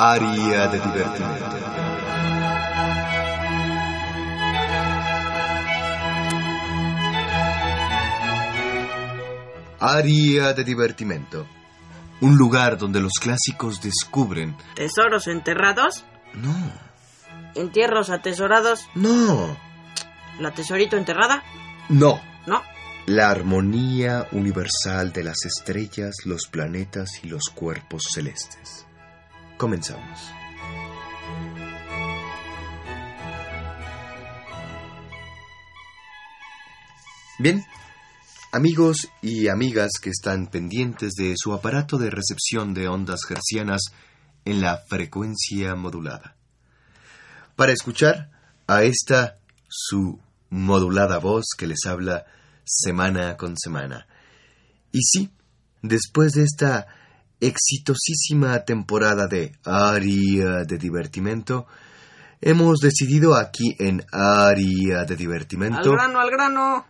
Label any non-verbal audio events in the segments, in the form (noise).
Área de divertimento. Área de divertimento. Un lugar donde los clásicos descubren. ¿Tesoros enterrados? No, ¿Entierros atesorados? no, ¿La tesorito enterrada? no. No. La armonía universal de las estrellas, los planetas y los cuerpos celestes. Comenzamos. Bien, amigos y amigas que están pendientes de su aparato de recepción de ondas hercianas en la frecuencia modulada. Para escuchar a esta su modulada voz que les habla semana con semana. Y sí, después de esta exitosísima temporada de Área de Divertimento, hemos decidido aquí en Área de Divertimento... Al grano, al grano.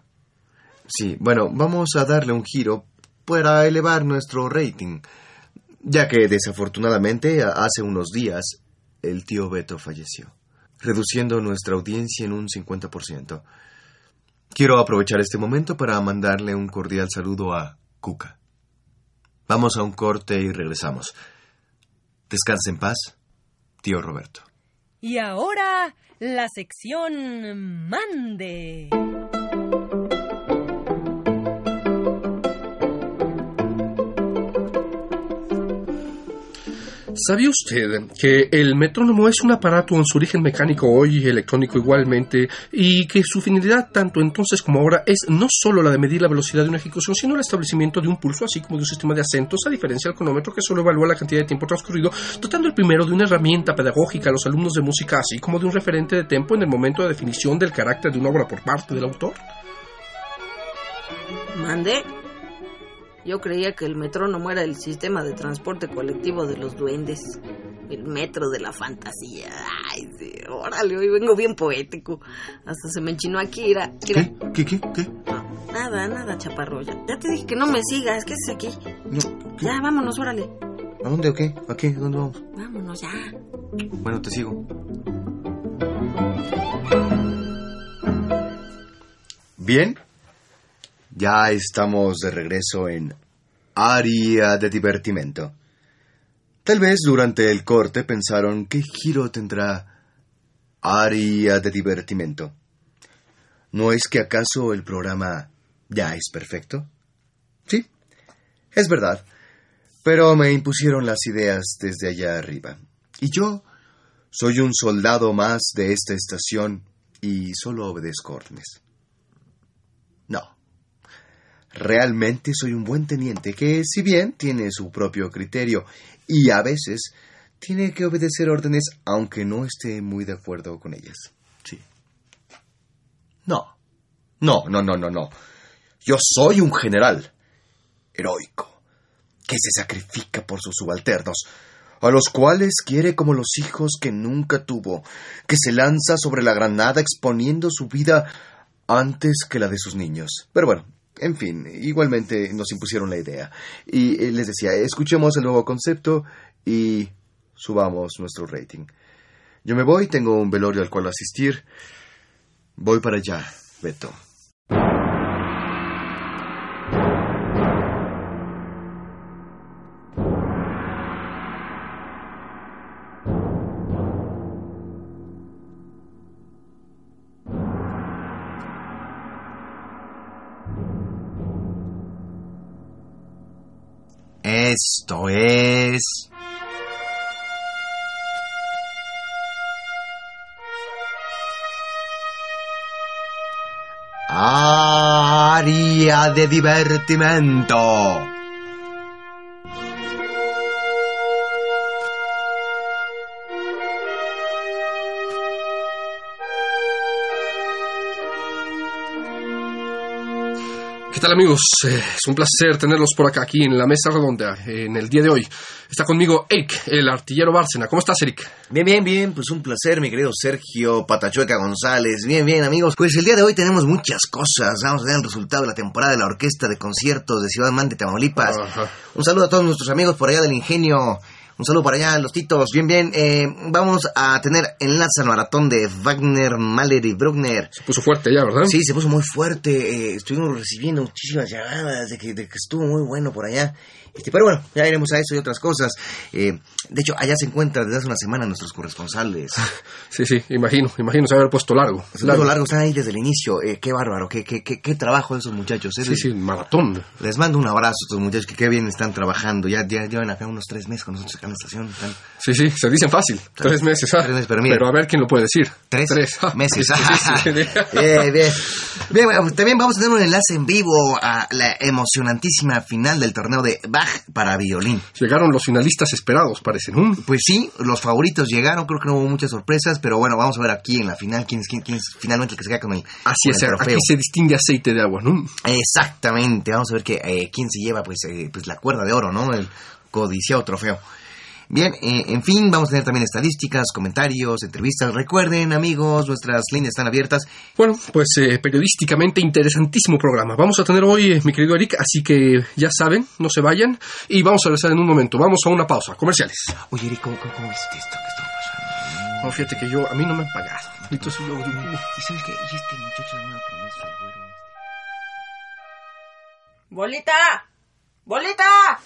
Sí, bueno, vamos a darle un giro para elevar nuestro rating, ya que desafortunadamente hace unos días el tío Beto falleció, reduciendo nuestra audiencia en un 50%. Quiero aprovechar este momento para mandarle un cordial saludo a Cuca. Vamos a un corte y regresamos. Descanse en paz, tío Roberto. Y ahora la sección Mande. ¿Sabía usted que el metrónomo es un aparato en su origen mecánico hoy y electrónico igualmente y que su finalidad tanto entonces como ahora es no solo la de medir la velocidad de una ejecución sino el establecimiento de un pulso así como de un sistema de acentos a diferencia del cronómetro que solo evalúa la cantidad de tiempo transcurrido dotando el primero de una herramienta pedagógica a los alumnos de música así como de un referente de tiempo en el momento de definición del carácter de una obra por parte del autor? ¿Mandé? Yo creía que el metrónomo era el sistema de transporte colectivo de los duendes. El metro de la fantasía. Ay, sí, órale, hoy vengo bien poético. Hasta se me enchinó aquí, mira. ¿Qué? ¿Qué? ¿Qué? ¿Qué? No, nada, nada, chaparro. Ya, ya te dije que no me sigas. ¿Qué es aquí? No, ¿qué? Ya, vámonos, órale. ¿A dónde o qué? ¿A qué? ¿A dónde vamos? Vámonos ya. Bueno, te sigo. Bien, ya estamos de regreso en Área de Divertimento. Tal vez durante el corte pensaron qué giro tendrá Área de Divertimento. ¿No es que acaso el programa ya es perfecto? Sí, es verdad, pero me impusieron las ideas desde allá arriba. Y yo soy un soldado más de esta estación y solo obedezco órdenes. Realmente soy un buen teniente que, si bien tiene su propio criterio y a veces tiene que obedecer órdenes aunque no esté muy de acuerdo con ellas. Sí. No. No, no, no, no, no. Yo soy un general heroico que se sacrifica por sus subalternos, a los cuales quiere como los hijos que nunca tuvo, que se lanza sobre la granada exponiendo su vida antes que la de sus niños. Pero bueno, en fin, igualmente nos impusieron la idea. Y eh, les decía, escuchemos el nuevo concepto y subamos nuestro rating. Yo me voy, tengo un velorio al cual asistir. Voy para allá, Beto. Esto es... área de divertimento. ¿Qué tal amigos? Eh, es un placer tenerlos por acá, aquí en la mesa redonda, en el día de hoy. Está conmigo Eric, el artillero Bárcena. ¿Cómo estás, Eric? Bien, bien, bien, pues un placer, mi querido Sergio Patachueca González. Bien, bien, amigos. Pues el día de hoy tenemos muchas cosas. Vamos a ver el resultado de la temporada de la Orquesta de Conciertos de Ciudad Mante, Tamaulipas. Ajá. Un saludo a todos nuestros amigos por allá del Ingenio. Un saludo para allá, los titos. Bien, bien. eh, vamos a tener enlace al maratón de Wagner, Mahler y Bruckner. Se puso fuerte ya, ¿verdad? Sí, se puso muy fuerte. eh, estuvimos recibiendo muchísimas llamadas de que, de que estuvo muy bueno por allá. Este, pero bueno, ya iremos a eso y otras cosas. Eh, de hecho, allá se encuentran desde hace una semana nuestros corresponsales. (laughs) Sí, sí, imagino, imagino se haber puesto largo. Puso largo, están ahí desde el inicio. Eh, qué bárbaro, qué, qué, qué, qué trabajo de esos muchachos. eh. Sí, sí, maratón. Les mando un abrazo a estos muchachos que qué bien están trabajando. Ya, ya llevan acá unos tres meses con nosotros acá en la estación. Están Sí, sí, se dicen fácil. Tres meses, ah. Tres meses, pero mira. a ver quién lo puede decir. Tres, ah. meses. (laughs) Bien, bien. Bien, bueno, también vamos a tener un enlace en vivo a la emocionantísima final del torneo de Bach para violín. Llegaron los finalistas esperados, parece, ¿no? Pues sí, los favoritos llegaron, creo que no hubo muchas sorpresas, pero bueno, vamos a ver aquí en la final quién es, quién, quién es finalmente el que se queda con el, Así con es, el aquí trofeo. se distingue aceite de agua, ¿no? Exactamente, vamos a ver que, eh, quién se lleva pues, eh, pues la cuerda de oro, ¿no? El codiciado trofeo. Bien, eh, en fin, vamos a tener también estadísticas, comentarios, entrevistas. Recuerden, amigos, nuestras líneas están abiertas. Bueno, pues eh, periodísticamente interesantísimo programa. Vamos a tener hoy, eh, mi querido Eric, así que ya saben, no se vayan. Y vamos a regresar en un momento. Vamos a una pausa. Comerciales. Oye, Eric, ¿cómo, cómo, cómo viste esto que está pasando? No, fíjate que yo, a mí no me han pagado. Entonces yo... ¿Y sabes qué? Y este muchacho de una promesa, güero. ¡Bolita! ¡Bolita!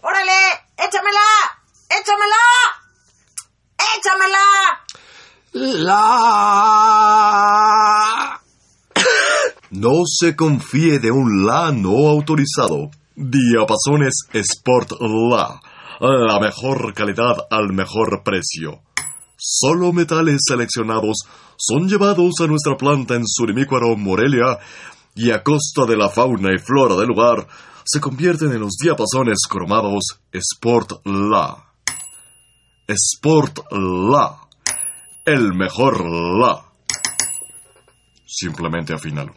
¡Órale! ¡Échamela! ¡Échamela! ¡Échamela! La... (coughs) No se confíe de un La no autorizado. Diapasones Sport La. La mejor calidad al mejor precio. Solo metales seleccionados son llevados a nuestra planta en Surimícuaro, Morelia, y a costa de la fauna y flora del lugar, se convierten en los diapasones cromados Sport La. Sport La. El mejor La. Simplemente afínalo.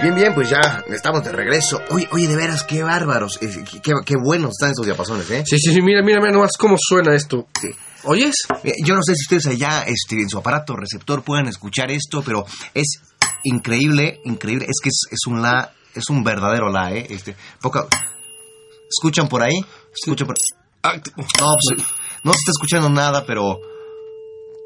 Bien, bien, pues ya estamos de regreso. Oye, oye, de veras, qué bárbaros. eh, Qué, qué- qué buenos están esos diapasones, ¿eh? Sí, sí, sí, mira, mira, mira nomás cómo suena esto. Sí. ¿Oyes? Mira, Yo no sé si ustedes allá este, en su aparato receptor puedan escuchar esto, pero es increíble, increíble. Es que es, es un la, es un verdadero la, ¿eh? Este, poca... ¿Escuchan por ahí? ¿Escuchan por Ah, No, pues, no se está escuchando nada, pero...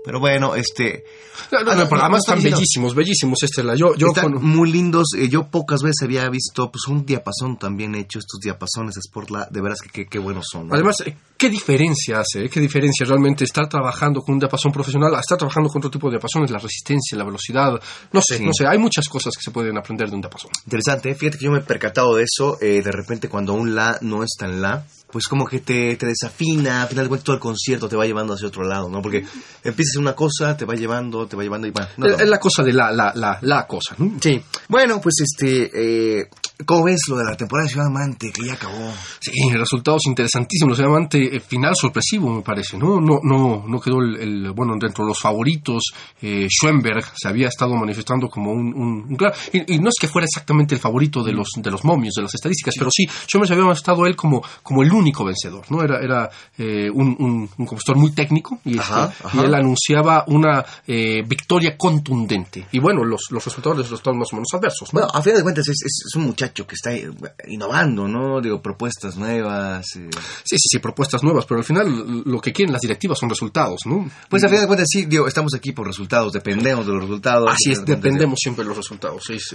Pero bueno, este... No, no, Ah, no, además están diciendo- bellísimos, bellísimos este la. Yo, yo Están con- muy lindos. eh, yo pocas veces había visto pues un diapasón también hecho. Estos diapasones Sport La, de veras que qué, buenos son. Además, eh, ¿qué diferencia hace? eh? ¿Qué diferencia realmente estar trabajando con un diapasón profesional a estar trabajando con otro tipo de diapasones? La resistencia, la velocidad, no sé, Sí. no sé. Hay muchas cosas que se pueden aprender de un diapasón. Interesante, ¿eh? fíjate que yo me he percatado de eso, eh, de repente cuando un la no es tan la, pues como que te, te desafina, al final de cuentas todo el concierto te va llevando hacia otro lado, ¿no? Porque empiezas una cosa, te va llevando, te va llevando y va. no, es, no. es la cosa de la, la, la, la cosa, ¿no? Sí. Bueno, pues este, eh, ¿cómo ves lo de la temporada de Ciudad Amante que ya acabó? Sí, resultados interesantísimos. Obviamente, eh, final sorpresivo, me parece, ¿no? No, no, no quedó el, el- bueno, dentro de los favoritos. Eh, Schoenberg se había estado manifestando como un, un- un claro. Y, y no es que fuera exactamente el favorito de los, de los momios, de las estadísticas, pero sí, Schoenberg se había manifestado él como, como el único vencedor, ¿no? Era, era eh, un, un, un compositor muy técnico y, este, Ajá, ajá. y él anunciaba una eh, victoria contundente. Y bueno, los, los resultados, los resultados más o menos adversos, ¿no? Bueno, a final de cuentas es, es- es un muchacho que está eh, innovando, ¿no? Digo, propuestas nuevas. eh. Sí, sí, sí, propuestas nuevas, pero al final lo que quieren las directivas son resultados, ¿no? Pues a final de cuentas sí, digo, estamos aquí por resultados, dependemos de los resultados. Así es, dependemos siempre de los resultados. Es,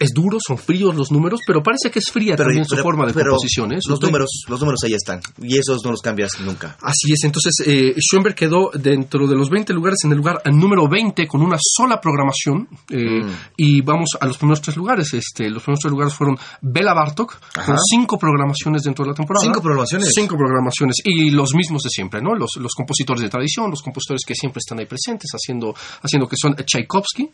es, duro, son fríos los números, pero parece que es fría Pero, también su forma de pero composición. Los números, los números ahí están. Y esos no los cambias nunca. Así es, entonces eh, Schoenberg quedó dentro de los 20 lugares en el lugar número 20 con una sola programación eh, Mm. y vamos a los primeros tres lugares. Este, los primeros tres lugares fueron Bela Bartok, Ajá. con cinco programaciones dentro de la temporada. ¿Cinco programaciones? Cinco programaciones. Y los mismos de siempre, ¿no? Los, los compositores de tradición, los compositores que siempre están ahí presentes, haciendo, haciendo que son Tchaikovsky,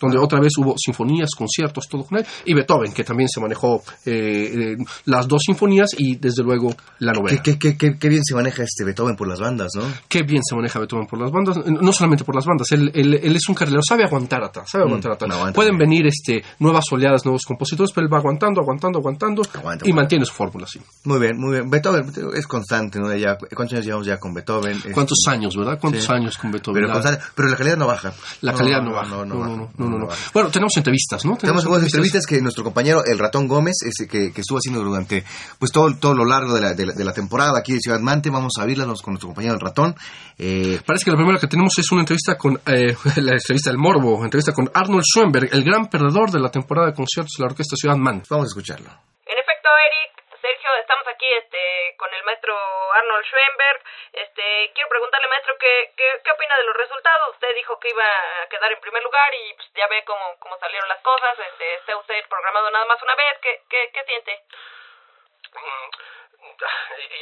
donde otra vez hubo sinfonías, conciertos, todo con él, y Beethoven, que también se manejó eh, eh, las dos sinfonías y desde luego la novela. Qué, qué, qué, qué, bien se maneja este Beethoven por las bandas, ¿no? Qué bien se maneja Beethoven por las bandas, no solamente por las bandas, él, él- él es un carrilero, sabe aguantar atrás, sabe aguantar atrás. no, aguanta Pueden bien. venir este, nuevas oleadas, nuevos compositores, pero él va aguantando, aguantando, aguantando Aguanta, y aguanta. mantiene su fórmula así. Muy bien, muy bien. Beethoven es constante, ¿no? Ya, ¿Cuántos años llevamos ya con Beethoven? Este, ¿Cuántos años, verdad? ¿Cuántos Sí. años con Beethoven? Pero, La- constante, pero la calidad no baja. La calidad no, baja. No, no, no, baja. no, no, no, no. baja. Bueno, tenemos entrevistas, ¿no? Tenemos algunas entrevistas que nuestro compañero, el ratón Gómez, ese que, que estuvo haciendo durante pues todo, todo lo largo de la, de, la, de la temporada aquí de Ciudad Mante. Vamos a abrirlas con nuestro compañero el ratón. Eh, Parece que la primera que tenemos es una entrevista con eh, (laughs) la entrevista del Morbo, entrevista con Arnold Schoenberg, el gran perdedor de la temporada de conciertos de la Orquesta Ciudad Man. vamos a escucharlo. En efecto, Eric, Sergio, estamos aquí este, con el maestro Arnold Schoenberg. Este, quiero preguntarle, maestro, ¿qué, qué, qué opina de los resultados? Usted dijo que iba a quedar en primer lugar y pues, ya ve cómo, cómo salieron las cosas. Este, está usted programado nada más una vez. ¿Qué, qué, qué siente?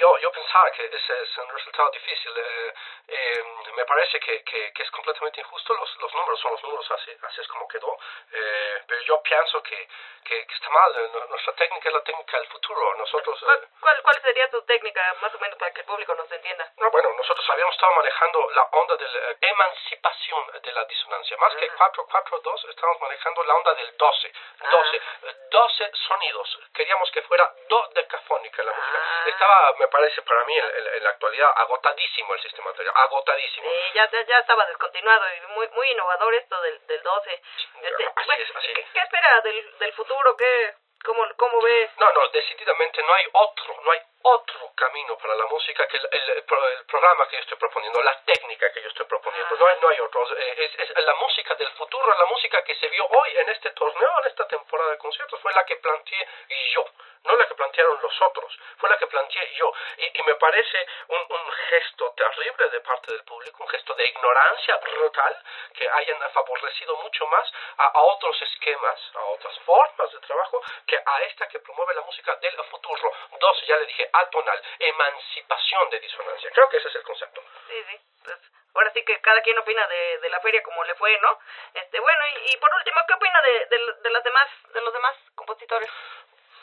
Yo, yo pensaba que ese es un resultado difícil. eh, eh, me parece que, que, que es completamente injusto. Los, los números son los números, así, así es como quedó. Eh, pero yo pienso que, que, que está mal. eh, Nuestra técnica es la técnica del futuro. Nosotros. eh, ¿Cuál, cuál, cuál sería tu técnica, más o menos, para que el público nos entienda? No, bueno, nosotros habíamos estado manejando la onda de la emancipación de la disonancia. Más que 4, 4, 2, estamos manejando la onda del 12. 12, eh, 12 sonidos. Queríamos que fuera dodecafónica la música. Estaba, me parece, para mí, en, en- la actualidad, agotadísimo el sistema anterior. Agotadísimo. Sí, ya, ya, ya estaba descontinuado y muy, muy innovador esto del, del 12. Este, Así bueno, es, así ¿qué, qué espera del, del futuro? ¿Qué, cómo, ¿Cómo ve? No, no, decididamente no hay otro, no hay otro camino para la música que el, el- el pro- el programa que yo estoy proponiendo, la técnica que yo estoy proponiendo. No hay, no hay otro. Es, es la música del futuro, la música que se vio hoy en este torneo, en esta temporada de conciertos, fue la que planteé yo. No la que plantearon los otros, fue la que planteé yo. Y, y me parece un, un gesto terrible de parte del público, un gesto de ignorancia brutal, que hayan favorecido mucho más a, a otros esquemas, a otras formas de trabajo, que a esta que promueve la música del futuro. Dos, ya le dije, atonal, emancipación de disonancia. Creo que ese es el concepto. Sí, sí. Pues ahora sí que cada quien opina de, de la feria como le fue, ¿no? Este, bueno, y, y por último, ¿qué opina de, de, de las demás, de los demás compositores?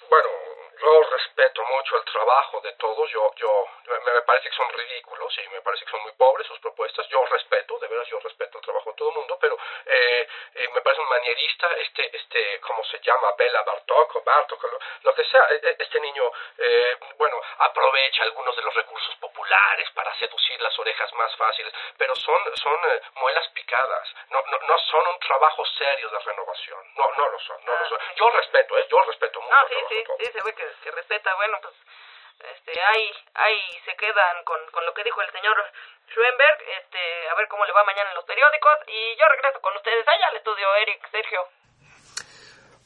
Bueno, yo respeto mucho el trabajo de todos. Yo, yo, me, me parece que son ridículos y me parece que son muy pobres sus propuestas. Yo respeto, de veras, yo respeto el trabajo de todo el mundo, pero eh, eh, me parece un manierista, este, este, ¿cómo se llama? Bela Bartok o Bartok, lo, lo que sea. E- e- Este niño, eh, bueno, aprovecha algunos de los recursos populares para seducir las orejas más fáciles, pero son, son eh, muelas picadas. No, no, no son un trabajo serio de renovación. No, no lo son, no lo son. Yo respeto, ¿eh? Yo respeto mucho. No, el sí, sí, sí, se ve que, que respeta. Bueno, pues este, ahí, ahí se quedan con, con lo que dijo el señor Schoenberg. Este, a ver cómo le va mañana en los periódicos. Y yo regreso con ustedes allá al estudio, Eric, Sergio.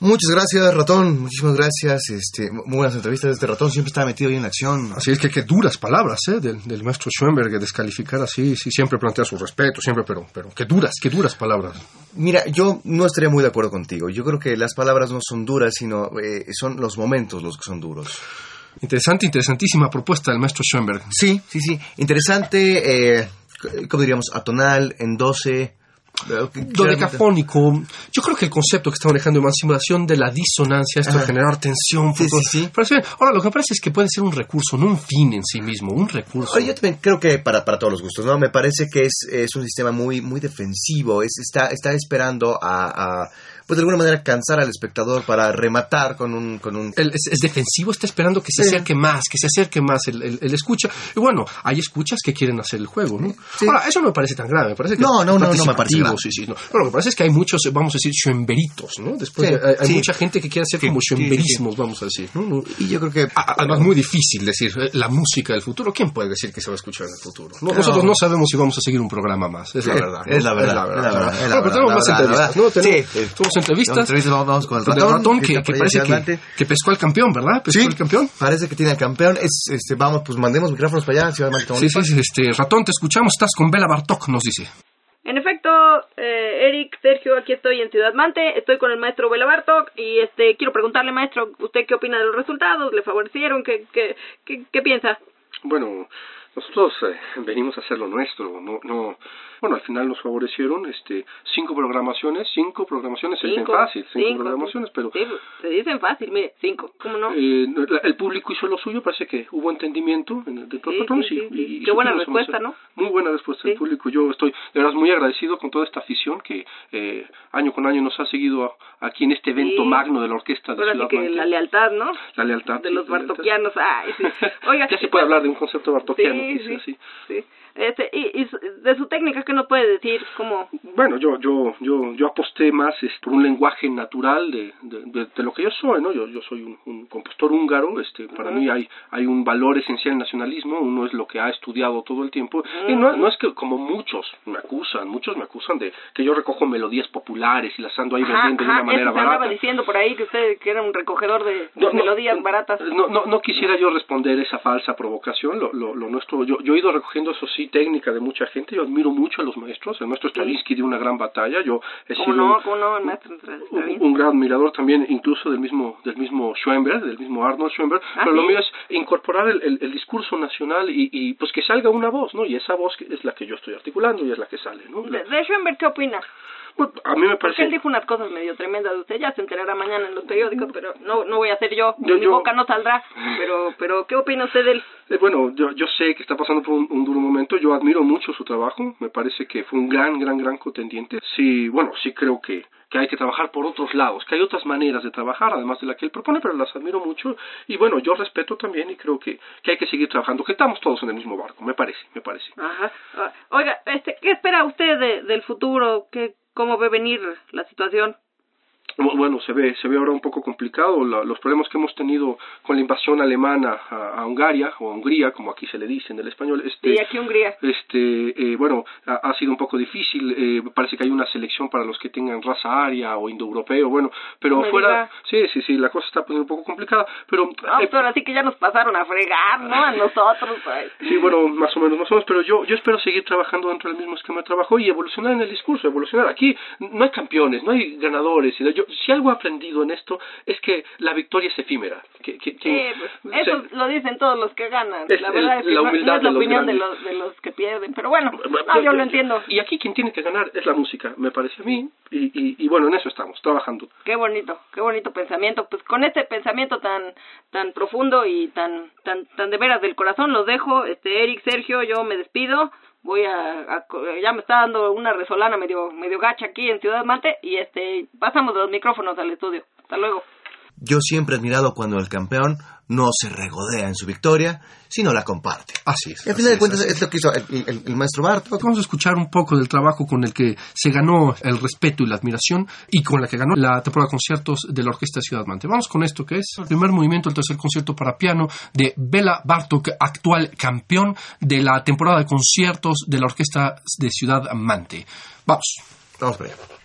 Muchas gracias, ratón. Muchísimas gracias. Este, muy buenas entrevistas. Este ratón siempre está metido ahí en la acción. Así es que qué duras palabras, ¿eh? Del, del maestro Schoenberg, de descalificar así, sí, siempre plantea su respeto, siempre, pero, pero qué duras, qué duras palabras. Mira, yo no estaría muy de acuerdo contigo. Yo creo que las palabras no son duras, sino eh, son los momentos los que son duros. Interesante, interesantísima propuesta del maestro Schoenberg. Sí, sí, sí. Interesante, eh, ¿cómo diríamos? Atonal, en 12. Dodecafónico. Yo creo que el concepto que está manejando emancipación de la disonancia, esto de generar tensión, Sí, sí, sí. Ahora, lo que me parece es que puede ser un recurso, no un fin en sí mismo, un recurso. Yo también creo que para, para todos los gustos, ¿no? Me parece que es, es un sistema muy, muy defensivo. Es, está, está esperando a, a, pues de alguna manera, cansar al espectador para rematar con un... Con un El- es, es defensivo, está esperando que se Sí. acerque más, que se acerque más el, el- el escucha. Y bueno, hay escuchas que quieren hacer el juego, ¿no? Sí. Ahora, eso no me parece tan grave, me parece que No, no, no, no me parece grave. sí, sí, no. No, lo que parece es que hay muchos, vamos a decir, schoenberitos, ¿no? Después Sí, hay, hay sí. mucha gente que quiere hacer Sí, como sí, sí, sí. schoenberismos, vamos a decir, ¿no? Y yo creo que... Además, muy difícil decir eh, la música del futuro. ¿Quién puede decir que se va a escuchar en el futuro? No, No. Nosotros no sabemos si vamos a seguir un programa más. Es la verdad. es la verdad, es la verdad, pero tenemos más entrevistas, ¿no? tenemos entrevistas. Entrevistas, vamos- vamos con el Del ratón, que, que que parece que, que pescó al campeón, ¿verdad? Pescó Sí, el campeón. Parece que tiene al campeón. Es, este, vamos, pues mandemos micrófonos para allá, Ciudad de Sí, sí, sí, este, ratón, te escuchamos. Estás con Bela Bartok, nos dice. En efecto, eh, Eric, Sergio, aquí estoy en Ciudad Mante, estoy con el maestro Bela Bartok y este quiero preguntarle, maestro, ¿usted qué opina de los resultados? ¿Le favorecieron? ¿Qué, qué, qué, qué piensa? Bueno, nosotros eh, venimos a hacer lo nuestro, no, no, bueno, al final nos favorecieron, este, cinco programaciones, cinco programaciones, se dicen Cinco, fácil, cinco, cinco, programaciones, pero Sí, se dicen fácil, mire, cinco, ¿cómo no? eh, el público hizo lo suyo, parece que hubo entendimiento en el, Sí, del patrón, sí, sí, sí, y- Qué buena respuesta, ¿no? Muy buena respuesta del público, yo estoy de verdad muy agradecido con toda esta afición que eh, año con año nos ha seguido aquí en este evento magno de la orquesta de Ciudad que la lealtad, ¿no? La lealtad. De los bartoquianos, ay, sí. (laughs) Oiga, ya se puede hablar de un concepto bartoquiano, sí. sí. Sí. Este, y, y de su técnica, ¿qué nos puede decir? ¿Cómo? Bueno, yo, yo, yo, yo aposté más por un lenguaje natural de, de, de- de lo que yo soy, ¿no? Yo, yo soy un, un compositor húngaro, este, para mí hay, hay un valor esencial en nacionalismo, uno es lo que ha estudiado todo el tiempo, y no, no es que como muchos me acusan, muchos me acusan de que yo recojo melodías populares y las ando ahí Ajá, vendiendo de ajá, una manera barata. diciendo por ahí que usted que era un recogedor de No, no, melodías baratas. No, no, no quisiera yo responder esa falsa provocación. Lo, lo, lo nuestro, yo, yo he ido recogiendo eso sí técnica de mucha gente. Yo admiro mucho a los maestros. El maestro Stravinsky dio una gran batalla. Yo he ¿Cómo sido no? un- ¿Cómo no? El maestro un, gran admirador también, incluso del mismo del mismo Schoenberg, del mismo Arnold Schoenberg. Ah, pero lo mío es incorporar el, el, el discurso nacional y, y pues que salga una voz, ¿no? Y esa voz que- es la que yo estoy articulando y es la que sale, ¿no? De, de Schoenberg, ¿qué opina? Pues, a mí me parece. él dijo unas cosas medio tremendas de usted, ya se enterará mañana en los periódicos, pero no no voy a ser yo, Yo- mi yo- boca no saldrá, pero pero ¿qué opina usted de él? Eh, bueno, yo, yo sé que está pasando por un, un duro momento, yo admiro mucho su trabajo, me parece que fue un gran, gran, gran contendiente. Sí, bueno, sí creo que, que hay que trabajar por otros lados, que hay otras maneras de trabajar, además de la que él propone, pero las admiro mucho. Y bueno, yo respeto también y creo que, que hay que seguir trabajando, que estamos todos en el mismo barco, me parece, me parece. Ajá. Ah, Oiga, este, ¿qué espera usted de, del futuro? ¿Qué, ¿Cómo ve venir la situación? Bu- Bueno, se ve, se ve ahora un poco complicado la- los problemas que hemos tenido con la invasión alemana a, a Hungaria, o a Hungría, como aquí se le dice en el español. Este, Sí, aquí Hungría. este eh, bueno ha, ha sido un poco difícil eh, parece que hay una selección para los que tengan raza aria o indoeuropeo bueno pero No fuera sí sí sí la cosa está poniendo un poco complicada pero No, eh, pues ahora sí que ya nos pasaron a fregar, ¿no? A nosotros. pues. Sí, bueno, más o menos, más o menos, pero yo, yo espero seguir trabajando dentro del mismo esquema de trabajo y evolucionar en el discurso, evolucionar. Aquí no hay campeones, no hay ganadores. y Yo, si algo he aprendido en esto es que la victoria es efímera. Que, que, que- Sí, pues, eso se- lo dicen todos los que ganan. Es la verdad es que la no- no, humildad es la de opinión de los, de los que pierden. Pero bueno, Bueno, no, yo lo entiendo. Y aquí quien tiene que ganar es la música, me parece a mí. Y, y, y bueno, en eso estamos, trabajando. Qué bonito, qué bonito pensamiento. Pues con este pensamiento tan tan profundo y tan tan tan de veras del corazón los dejo. Este Eric, Sergio, yo me despido. Voy a, a ya me está dando una resolana medio medio gacha aquí en Ciudad Mante y este pasamos los micrófonos al estudio. Hasta luego. Yo siempre he admirado cuando el campeón no se regodea en su victoria, sino la comparte. Así es. Y al final de es, cuentas así es lo que hizo el, el- el maestro Bartok. Vamos a escuchar un poco del trabajo con el que se ganó el respeto y la admiración y con la que ganó la temporada de conciertos de la Orquesta de Ciudad Mante. Vamos con esto que es el primer movimiento, el tercer concierto para piano de Bela Bartok, actual campeón de la temporada de conciertos de la Orquesta de Ciudad Mante. Vamos. Vamos para allá.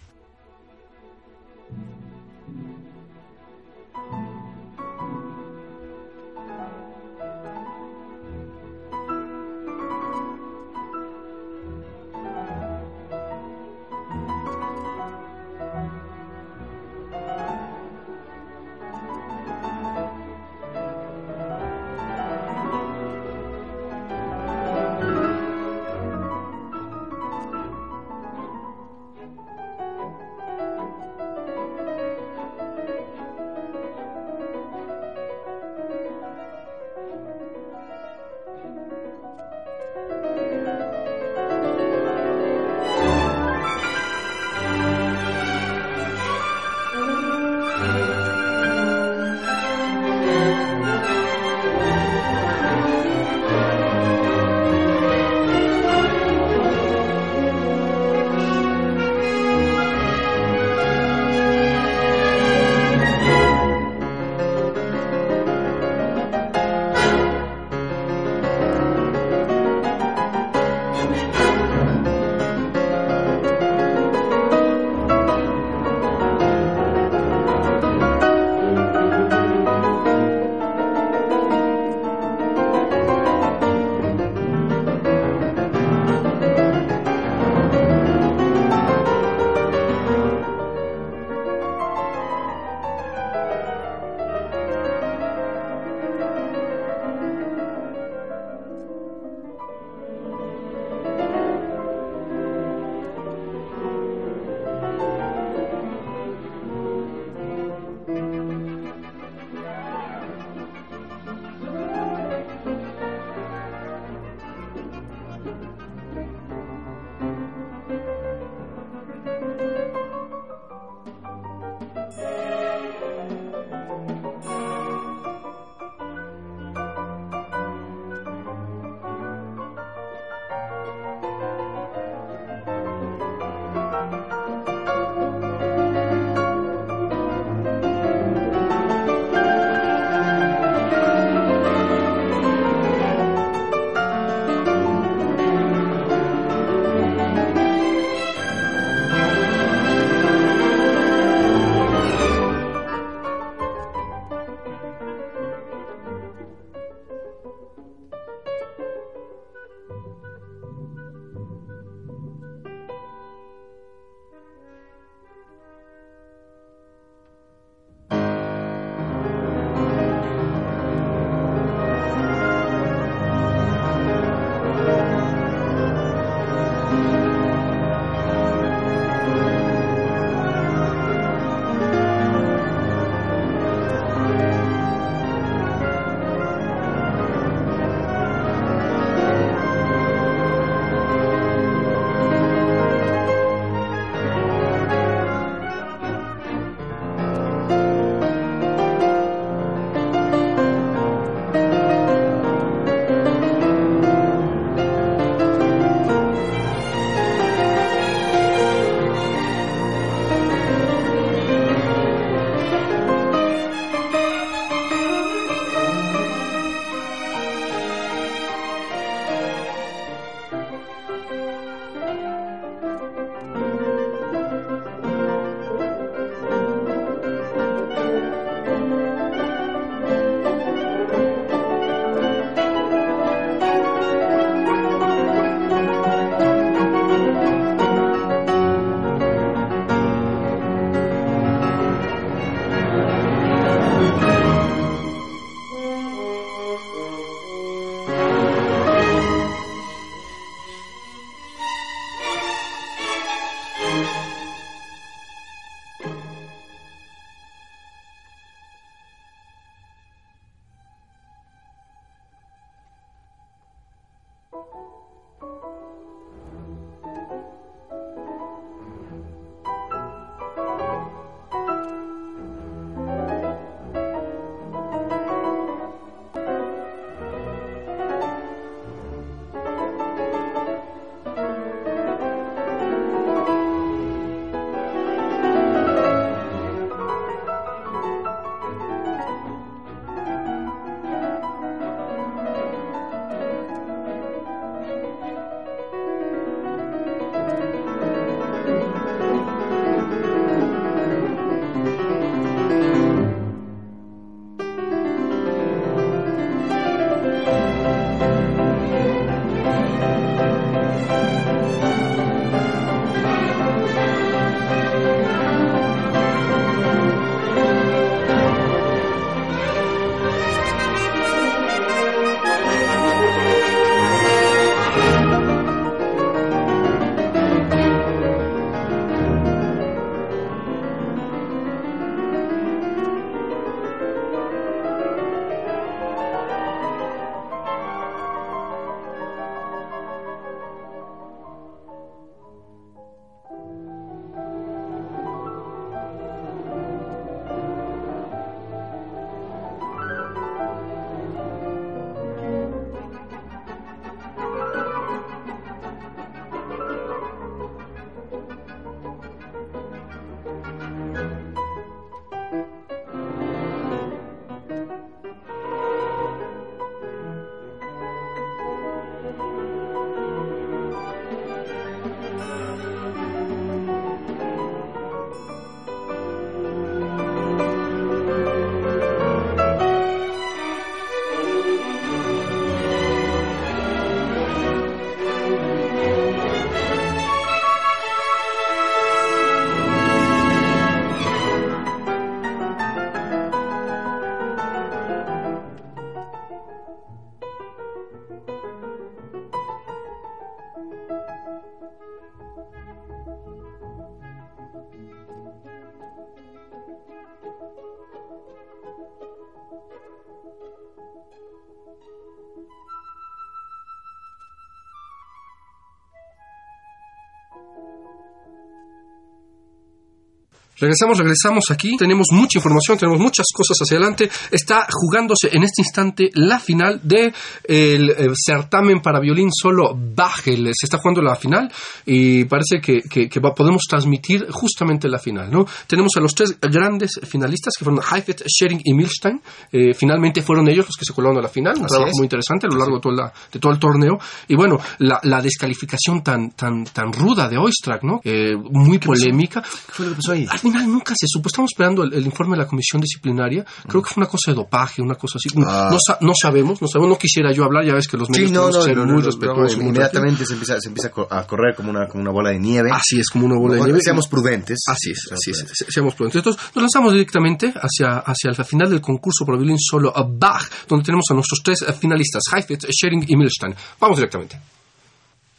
Regresamos, regresamos aquí. Tenemos mucha información, tenemos muchas cosas hacia adelante. Está jugándose en este instante la final del de el, certamen para violín solo Bachel. Se está jugando la final y parece que, que, que va, podemos transmitir justamente la final. ¿no? Tenemos a los tres grandes finalistas que fueron Heifetz, Schering y Milstein. Eh, finalmente fueron ellos los que se colaron a la final. Un trabajo muy interesante a lo largo de, toda la- de todo el torneo. Y bueno, la, la descalificación tan, tan, tan ruda de Oistrakh, ¿no? Eh, muy polémica. ¿Qué fue lo que pasó ahí? Final nunca se supo. Estamos esperando el, el informe de la comisión disciplinaria. Creo que fue una cosa de dopaje, una cosa así. Ah. No, sa- no sabemos, no sabemos. No quisiera yo hablar. Ya ves que los medios Sí, no, no, ser no, muy no, no, respetuosos. inmediatamente se empieza, se empieza a co- a correr como una, como una bola de nieve. Así es, como una bola de nieve. Seamos prudentes. Así es, así es, prudentes. seamos prudentes. Entonces, nos lanzamos directamente hacia, hacia el final del concurso para violín solo a Bach, donde tenemos a nuestros tres finalistas, Heifetz, Schering y Milstein. Vamos directamente.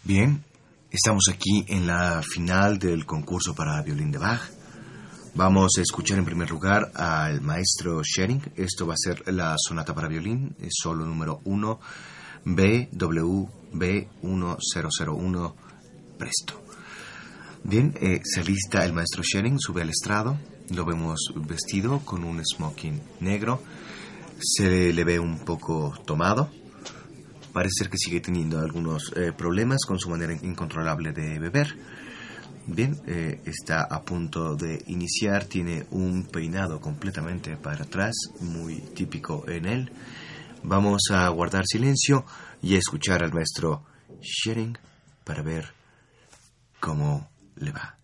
Bien, estamos aquí en la final del concurso para violín de Bach. Vamos a escuchar en primer lugar al maestro Schering. Esto va a ser la sonata para violín, es solo número 1, BWB1001, presto. Bien, eh, se alista el maestro Schering, sube al estrado, lo vemos vestido con un smoking negro, se le ve un poco tomado, Parece ser que sigue teniendo algunos eh, problemas con su manera incontrolable de beber. Bien, eh, está a punto de iniciar, tiene un peinado completamente para atrás, muy típico en él. Vamos a guardar silencio y a escuchar al maestro Schering para ver cómo le va.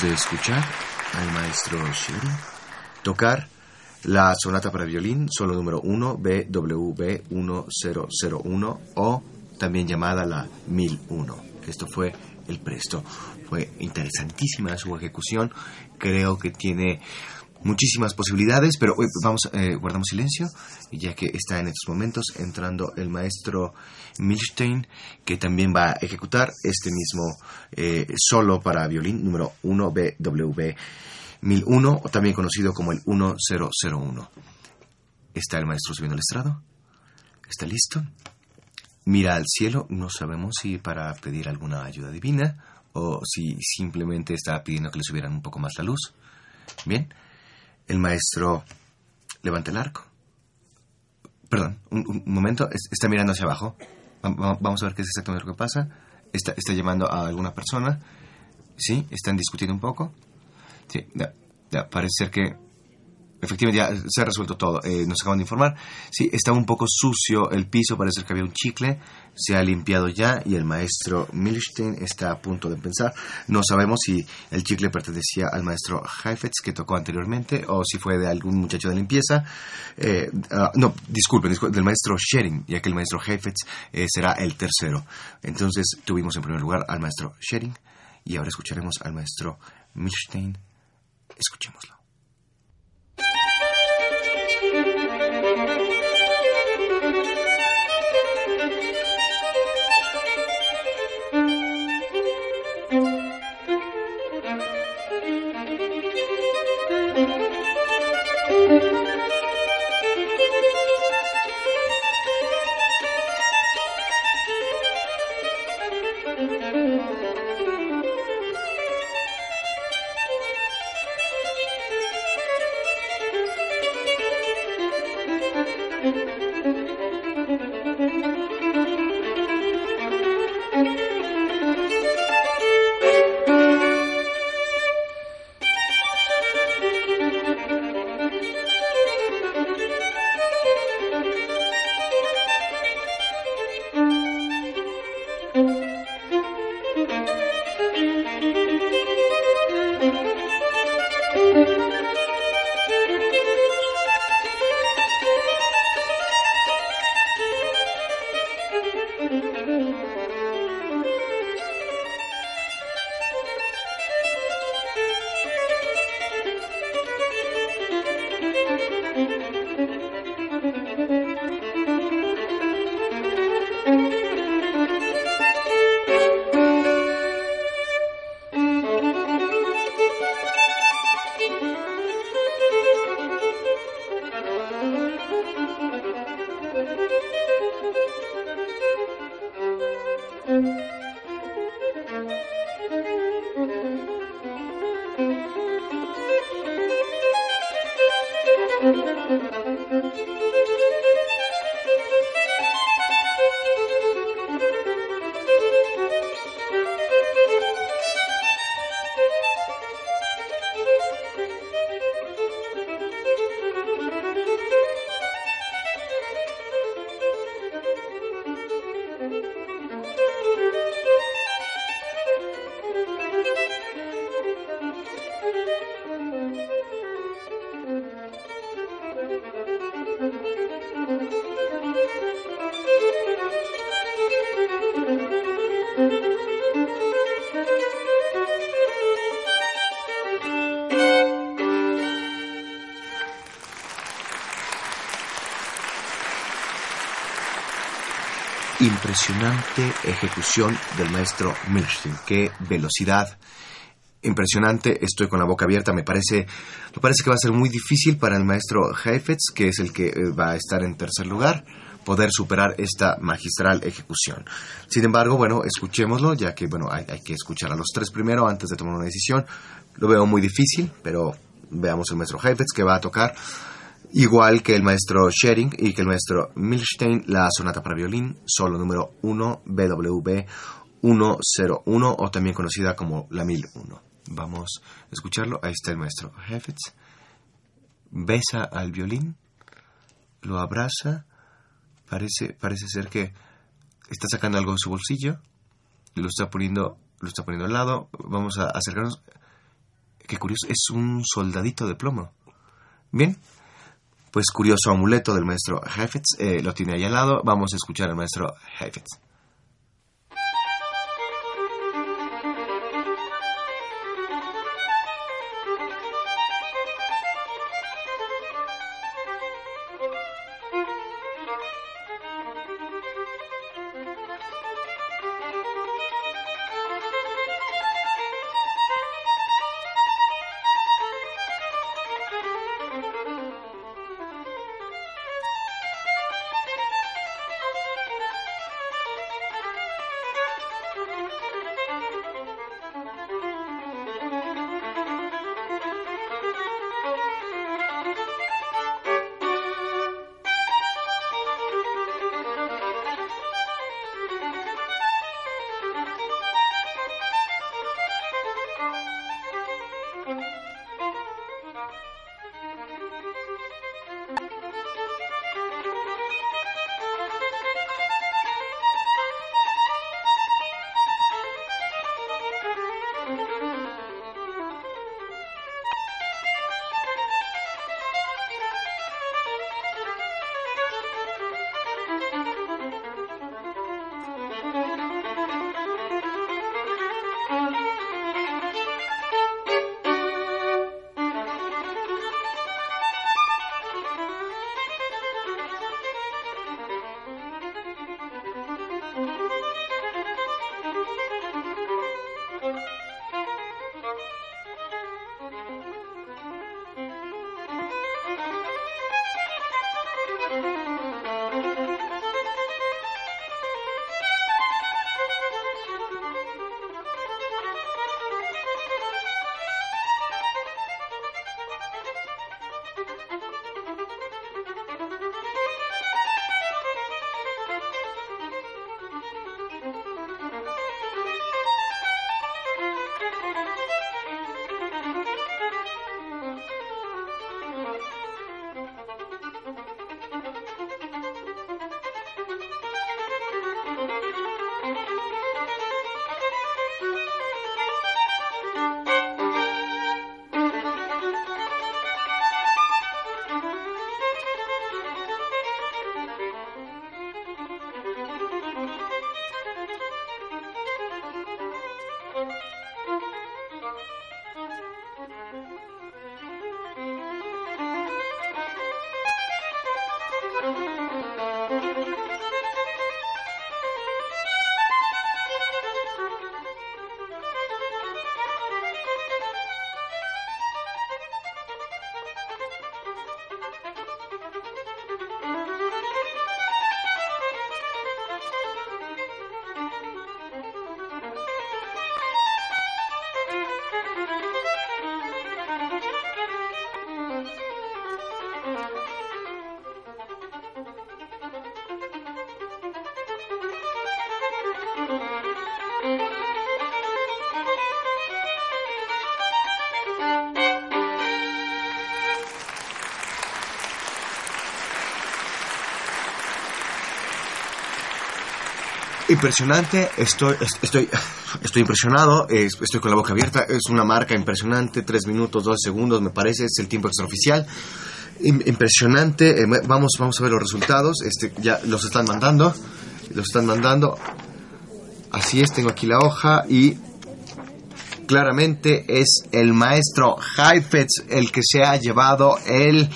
De escuchar al maestro Schering tocar la sonata para violín, solo número 1, BWV 1001 o también llamada la 1001. Esto fue el presto. Fue interesantísima su ejecución, creo que tiene muchísimas posibilidades, pero hoy vamos, eh, guardamos silencio, ya que está en estos momentos entrando el maestro Milstein, que también va a ejecutar este mismo eh, solo para violín número 1 BWV 1001, o también conocido como el 1001. Está el maestro subiendo al estrado, está listo, mira al cielo, no sabemos si para pedir alguna ayuda divina o si simplemente está pidiendo que le subieran un poco más la luz. Bien, el maestro levanta el arco. Perdón, un, momento, es- está mirando hacia abajo. Va- va- Vamos a ver qué es exactamente lo que pasa. Está, está llamando a alguna persona. Sí, están discutiendo un poco. Sí, ya, ya, parece ser que efectivamente ya se ha resuelto todo. Eh, nos acaban de informar. Sí, está un poco sucio el piso, parece que había un chicle. Se ha limpiado ya y el maestro Milstein está a punto de empezar. No sabemos si el chicle pertenecía al maestro Heifetz que tocó anteriormente o si fue de algún muchacho de limpieza. Eh, ah, no, disculpen, disculpen, del maestro Schering, ya que el maestro Heifetz eh, será el tercero. Entonces tuvimos en primer lugar al maestro Schering y ahora escucharemos al maestro Milstein. Escuchémoslo. Impresionante ejecución del maestro Milstein. Qué velocidad. Impresionante. Estoy con la boca abierta. Me parece, me parece que va a ser muy difícil para el maestro Heifetz, que es el que eh, va a estar en tercer lugar, poder superar esta magistral ejecución. Sin embargo, bueno, escuchémoslo, ya que bueno, hay, hay que escuchar a los tres primero antes de tomar una decisión. Lo veo muy difícil, pero veamos el maestro Heifetz que va a tocar igual que el maestro Schering y que el maestro Milstein, la sonata para violín, solo número 1, BWV 101, o también conocida como la 1001. Vamos a escucharlo. Ahí está el maestro Heifetz. Besa al violín, lo abraza, parece, parece ser que está sacando algo de su bolsillo, lo está poniendo, lo está poniendo al lado. Vamos a acercarnos. Qué curioso, es un soldadito de plomo. Bien, pues curioso amuleto del maestro Heifetz, eh, lo tiene ahí al lado. Vamos a escuchar al maestro Heifetz. Impresionante, estoy, estoy, (sighs) estoy impresionado, es- estoy con la boca abierta, es una marca impresionante, 3 minutos, 2 segundos me parece, es el tiempo extraoficial. Im- Impresionante, eh, vamos, vamos a ver los resultados, este, ya los están mandando, los están mandando. Así es, tengo aquí la hoja y claramente es el maestro Heifetz el que se ha llevado el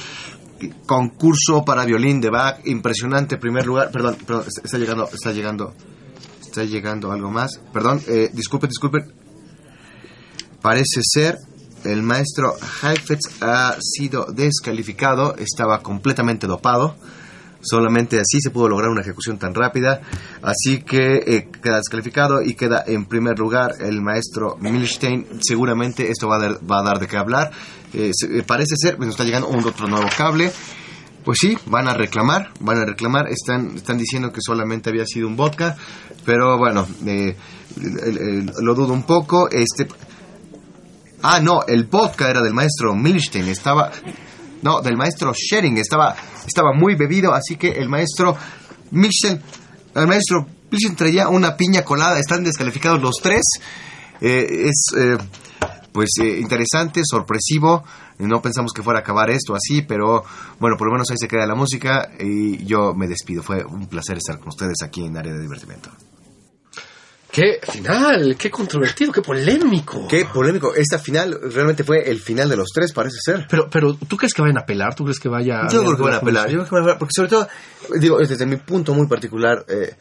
concurso para violín de Bach, impresionante primer lugar, perdón, perdón, está llegando, está llegando, está llegando algo más, perdón, eh, disculpen, disculpen, parece ser el maestro Heifetz ha sido descalificado, estaba completamente dopado, solamente así se pudo lograr una ejecución tan rápida, así que eh, queda descalificado y queda en primer lugar el maestro Milstein, seguramente esto va a dar, va a dar de qué hablar, Eh, eh, parece ser, nos está llegando un otro nuevo cable, pues sí, van a reclamar, van a reclamar, están, están diciendo que solamente había sido un vodka, pero bueno, eh, lo dudo un poco, este... Ah, no, el vodka era del maestro Milstein, estaba... No, del maestro Schering, estaba, estaba muy bebido, así que el maestro Milstein, el maestro Milstein traía una piña colada, están descalificados los tres, Eh, es... pues eh, interesante, sorpresivo. No pensamos que fuera a acabar esto así, pero bueno, por lo menos ahí se queda la música y yo me despido. Fue un placer estar con ustedes aquí en Área de Divertimento. ¡Qué final! ¡Qué controvertido! ¡Qué polémico! Qué polémico. Esta final realmente fue el final de los tres, parece ser. Pero, pero, ¿tú crees que vayan a apelar? ¿Tú crees que vaya Yo creo que van a apelar. Yo creo que van a apelar, porque sobre todo, digo, desde mi punto muy particular, eh,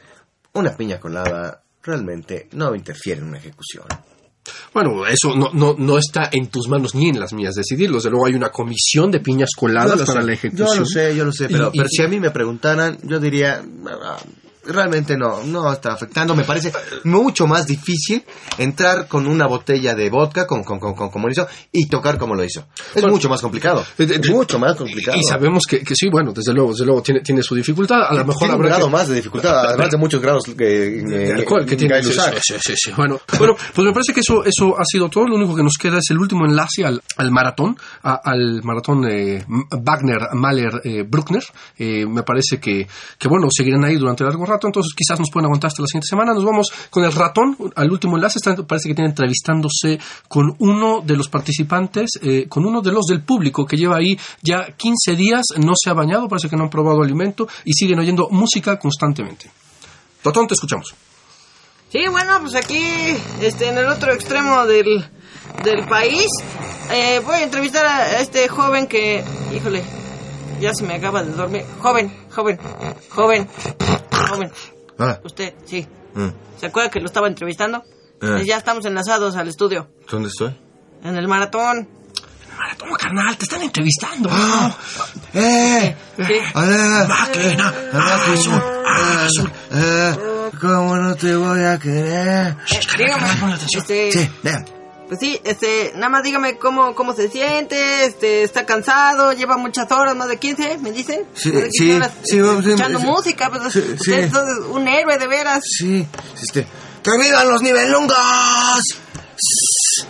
una piña colada realmente no interfiere en una ejecución. Bueno, eso no, no, no está en tus manos ni en las mías decidirlo. Desde luego hay una comisión de piñas coladas para sé, la ejecución. Yo lo sé, yo lo sé, pero, Y- y- pero si a mí me preguntaran, yo diría, ah, realmente no, no está afectando. Me parece mucho más difícil entrar con una botella de vodka, con, con, con, con- como lo hizo, y tocar como lo hizo. Es Bueno, mucho más complicado. eh, eh, Es mucho más complicado. Y sabemos que, que sí, bueno, desde luego, desde luego tiene, tiene su dificultad. A lo mejor Tiene un habrá grado que- más de dificultad, además de muchos grados que, de alcohol que tiene. Sí, sí, sí, sí. Bueno, (laughs) bueno, pues me parece que eso, eso ha sido todo. Lo único que nos queda es el último enlace al, al maratón, a- al maratón eh, Wagner, Mahler, eh, Bruckner. Eh, me parece que, que, bueno, seguirán ahí durante largo rato, entonces quizás nos pueden aguantar hasta la siguiente semana. Nos vamos con el ratón, al último enlace. Está, parece que tiene entrevistándose con uno de los participantes, eh, con uno de los del público que lleva ahí ya 15 días, no se ha bañado, parece que no han probado alimento y siguen oyendo música constantemente. Ratón, te escuchamos. Sí, bueno, pues aquí, este, en el otro extremo del, del país, eh, voy a entrevistar a, a este joven que, híjole, ya se me acaba de dormir. Joven, joven, joven, joven. Ah, Usted, sí. mm. ¿Se acuerda que lo estaba entrevistando? Eh. Ya estamos enlazados al estudio, ¿Dónde estoy? en el maratón. Cámara, toma, carnal, te están entrevistando. Ah, ¡Eh! ¿Qué? ¡Hola! Máquina, ¡Máquina! azul, azul. Eh, ¿Cómo no te voy a querer? Shh, carnal, carnal, ponle atención. Este, Sí, ven. Pues sí, este, nada más dígame cómo, cómo se siente, este, está cansado, lleva muchas horas, más de 15, me dicen. Sí, Más de 15 sí, horas, sí, vamos, escuchando sí. música, pues Sí, usted es un héroe de veras. Sí, este. ¡Que vivan los nivelungos!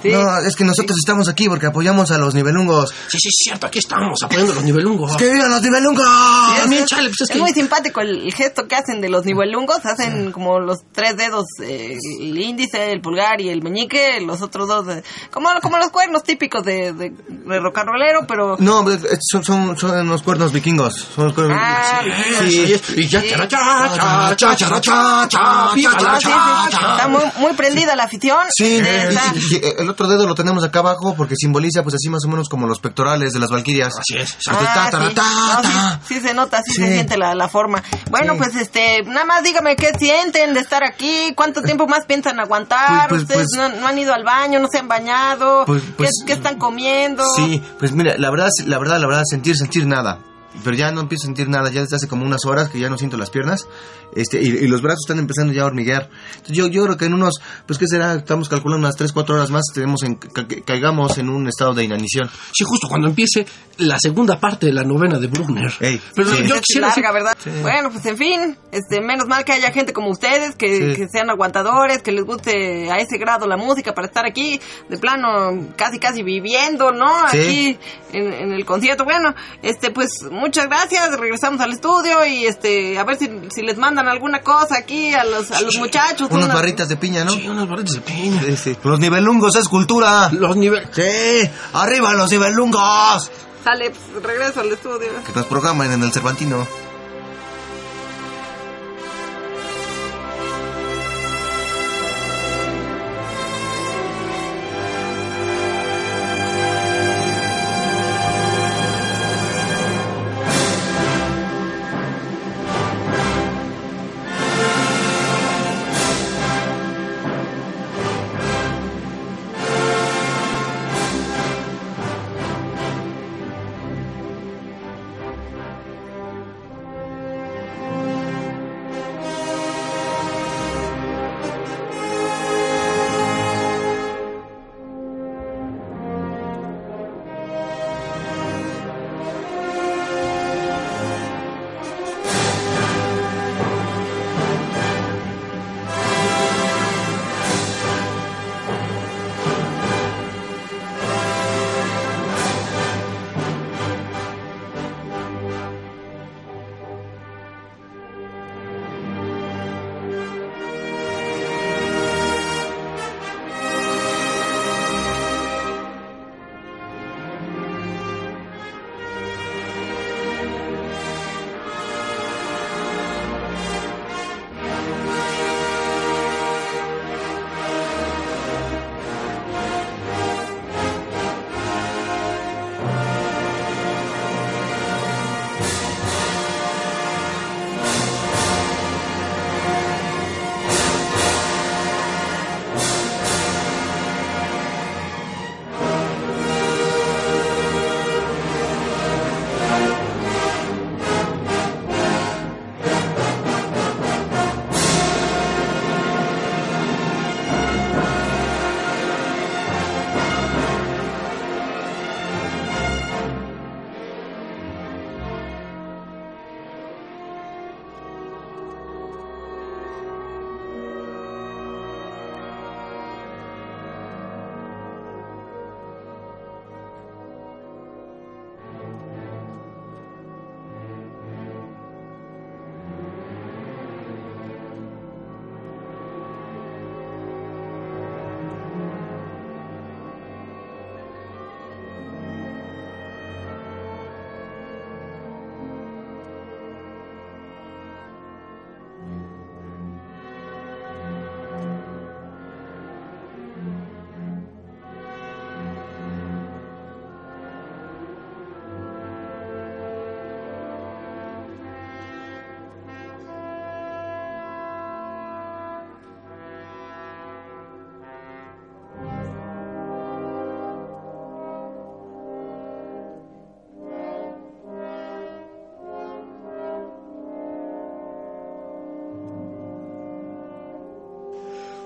Sí. No, es que nosotros estamos aquí porque apoyamos a los nivelungos. Sí, sí, es cierto, aquí estamos apoyando a los nivelungos. ¡Que vivan los nivelungos! Sí, también, es- chale, pues es es que- muy simpático el, el gesto que hacen de los nivelungos. Hacen como los tres dedos, eh, el índice, el pulgar y el meñique. Los otros dos, eh, como, como los cuernos típicos de, de, de rock and rollero, pero... No, es- son, son, son los cuernos vikingos. Son los cuernos Ah, vikingos. sí. Sí. Y ya, Sí. cha, cha, cha, cha, cha, cha, cha, viva Ah, la sí, sí, cha, sí. cha. Está muy, muy prendida la afición. Sí, Eh, está- y- y el otro dedo lo tenemos acá abajo porque simboliza pues así más o menos como los pectorales de las valquirias. Así es, Ah, ta, sí. ta, No, ta. sí, sí se nota, sí, Sí. se siente la, la forma. Bueno, pues este, nada más dígame qué sienten de estar aquí, cuánto tiempo más piensan aguantar, Pues, pues, ustedes pues- no, no han ido al baño, no se han bañado, Pues- ¿Qué, qué están comiendo? Sí, pues mira, la verdad, la verdad, la verdad, sentir, sentir nada. Pero ya no empiezo a sentir nada, ya desde hace como unas horas que ya no siento las piernas, este, y, y los brazos están empezando ya a hormiguear. Entonces yo, yo creo que en unos, pues qué será, estamos calculando unas 3, 4 horas más, tenemos en, ca- caigamos en un estado de inanición. Sí, justo cuando empiece la segunda parte de la novena de Bruckner. Ey, Pero sí. yo quisiera larga, ¿verdad? Sí. Bueno, pues en fin, este, menos mal que haya gente como ustedes, que, Sí. que sean aguantadores, que les guste a ese grado la música para estar aquí, de plano, casi casi viviendo, ¿no? Sí. Aquí en, en el concierto. Bueno, este, pues muchas gracias, regresamos al estudio y este, a ver si, si les mandan alguna cosa aquí a los, a los muchachos. Unas unas- barritas de piña, ¿no? Sí, unas barritas de piña. Sí, sí. Los nivelungos es cultura. Los niveles. Sí, arriba los nivelungos. Sale, pues, regreso al estudio. Que nos programen en el Cervantino.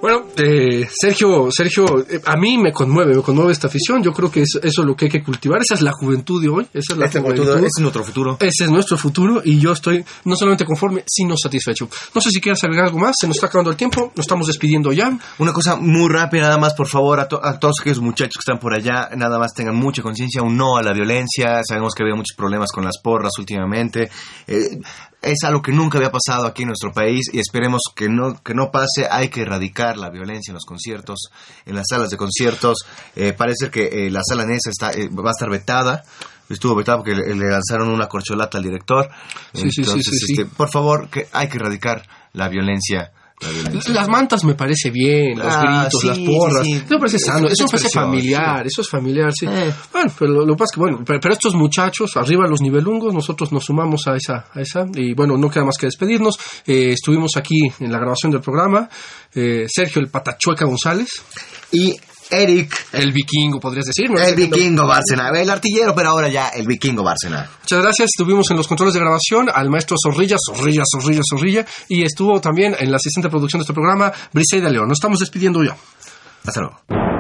Bueno, eh, Sergio, Sergio, eh, a mí me conmueve, me conmueve esta afición. Yo creo que es- eso es lo que hay que cultivar. Esa es la juventud de hoy. Esa es la Este juventud. futuro es nuestro futuro. Ese es nuestro futuro y yo estoy no solamente conforme, sino satisfecho. No sé si quieres agregar algo más, se nos está acabando el tiempo, nos estamos despidiendo ya. Una cosa muy rápida, nada más, por favor, a, to- a todos aquellos muchachos que están por allá, nada más tengan mucha conciencia, un no a la violencia. Sabemos que había muchos problemas con las porras últimamente. Eh, es algo que nunca había pasado aquí en nuestro país y esperemos que no, que no pase. Hay que erradicar la violencia en los conciertos, en las salas de conciertos. Eh, parece que eh, la sala Nesa está, eh, va a estar vetada. Estuvo vetada porque le, le lanzaron una corcholata al director. Sí, Entonces, sí, sí. este, por favor, que hay que erradicar la violencia. La. Las mantas me parece bien, los Ah, gritos, sí, las porras. sí, sí. Eso me parece sano, es eso me parece familiar, eso es familiar, sí. Eh. Bueno, pero lo, lo que pasa es que, bueno, pero, pero estos muchachos, arriba los nivelungos, nosotros nos sumamos a esa, a esa, y bueno, no queda más que despedirnos. Eh, estuvimos aquí en la grabación del programa, eh, Sergio el Patachueca González, Y Eric el vikingo, podrías decir. ¿no? El vikingo Bárcena, el artillero, pero ahora ya el vikingo Bárcena. Muchas gracias. Estuvimos en los controles de grabación al maestro Zorrilla, Zorrilla, Zorrilla, Zorrilla. Y estuvo también en la asistente de producción de este programa, Briseida León. Nos estamos despidiendo ya. Hasta luego.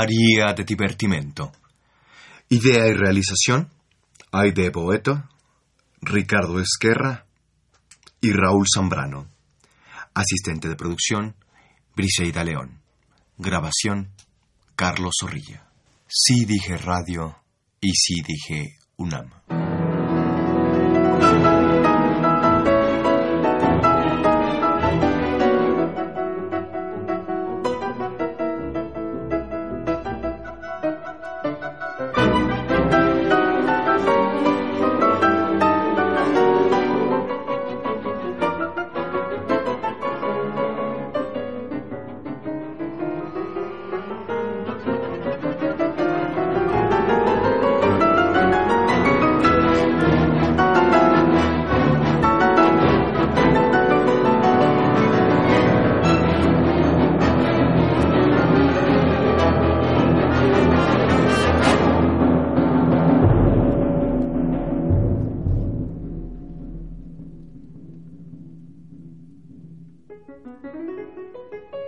Aria de divertimento. Idea y realización, Aide Boeto, Ricardo Esquerra y Raúl Zambrano. Asistente de producción, Briseida León. Grabación, Carlos Zorrilla. Sí dije radio y sí dije UNAM. Thank you.